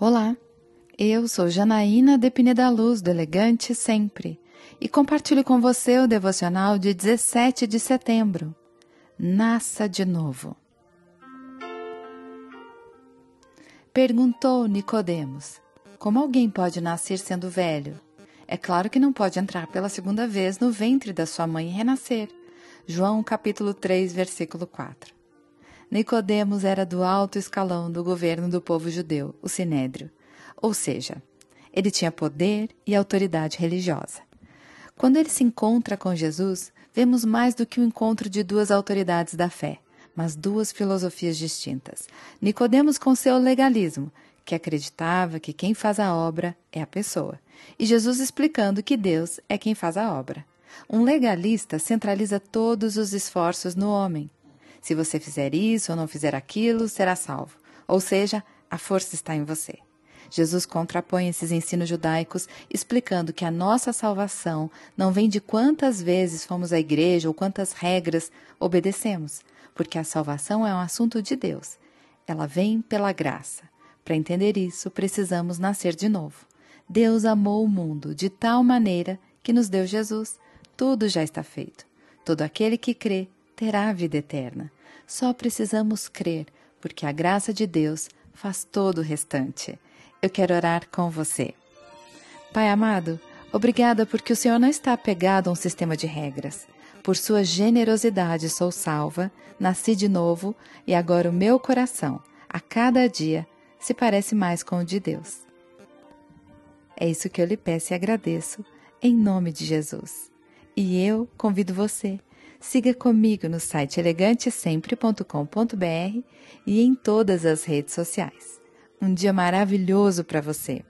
Olá, eu sou Janaína de Pineda Luz, do Elegante Sempre, e compartilho com você o devocional de 17 de setembro. Nasça de novo. Perguntou Nicodemos: Como alguém pode nascer sendo velho? É claro que não pode entrar pela segunda vez no ventre da sua mãe e renascer. João capítulo 3, versículo 4. Nicodemos era do alto escalão do governo do povo judeu, o Sinédrio, ou seja, ele tinha poder e autoridade religiosa. Quando ele se encontra com Jesus, vemos mais do que o um encontro de duas autoridades da fé, mas duas filosofias distintas. Nicodemos com seu legalismo, que acreditava que quem faz a obra é a pessoa, e Jesus explicando que Deus é quem faz a obra. Um legalista centraliza todos os esforços no homem, se você fizer isso ou não fizer aquilo, será salvo. Ou seja, a força está em você. Jesus contrapõe esses ensinos judaicos, explicando que a nossa salvação não vem de quantas vezes fomos à igreja ou quantas regras obedecemos, porque a salvação é um assunto de Deus. Ela vem pela graça. Para entender isso, precisamos nascer de novo. Deus amou o mundo de tal maneira que nos deu Jesus. Tudo já está feito. Todo aquele que crê terá vida eterna. Só precisamos crer, porque a graça de Deus faz todo o restante. Eu quero orar com você. Pai amado, obrigada porque o Senhor não está apegado a um sistema de regras. Por sua generosidade sou salva, nasci de novo e agora o meu coração, a cada dia, se parece mais com o de Deus. É isso que eu lhe peço e agradeço, em nome de Jesus. E eu convido você Siga comigo no site elegantesempre.com.br e em todas as redes sociais. Um dia maravilhoso para você!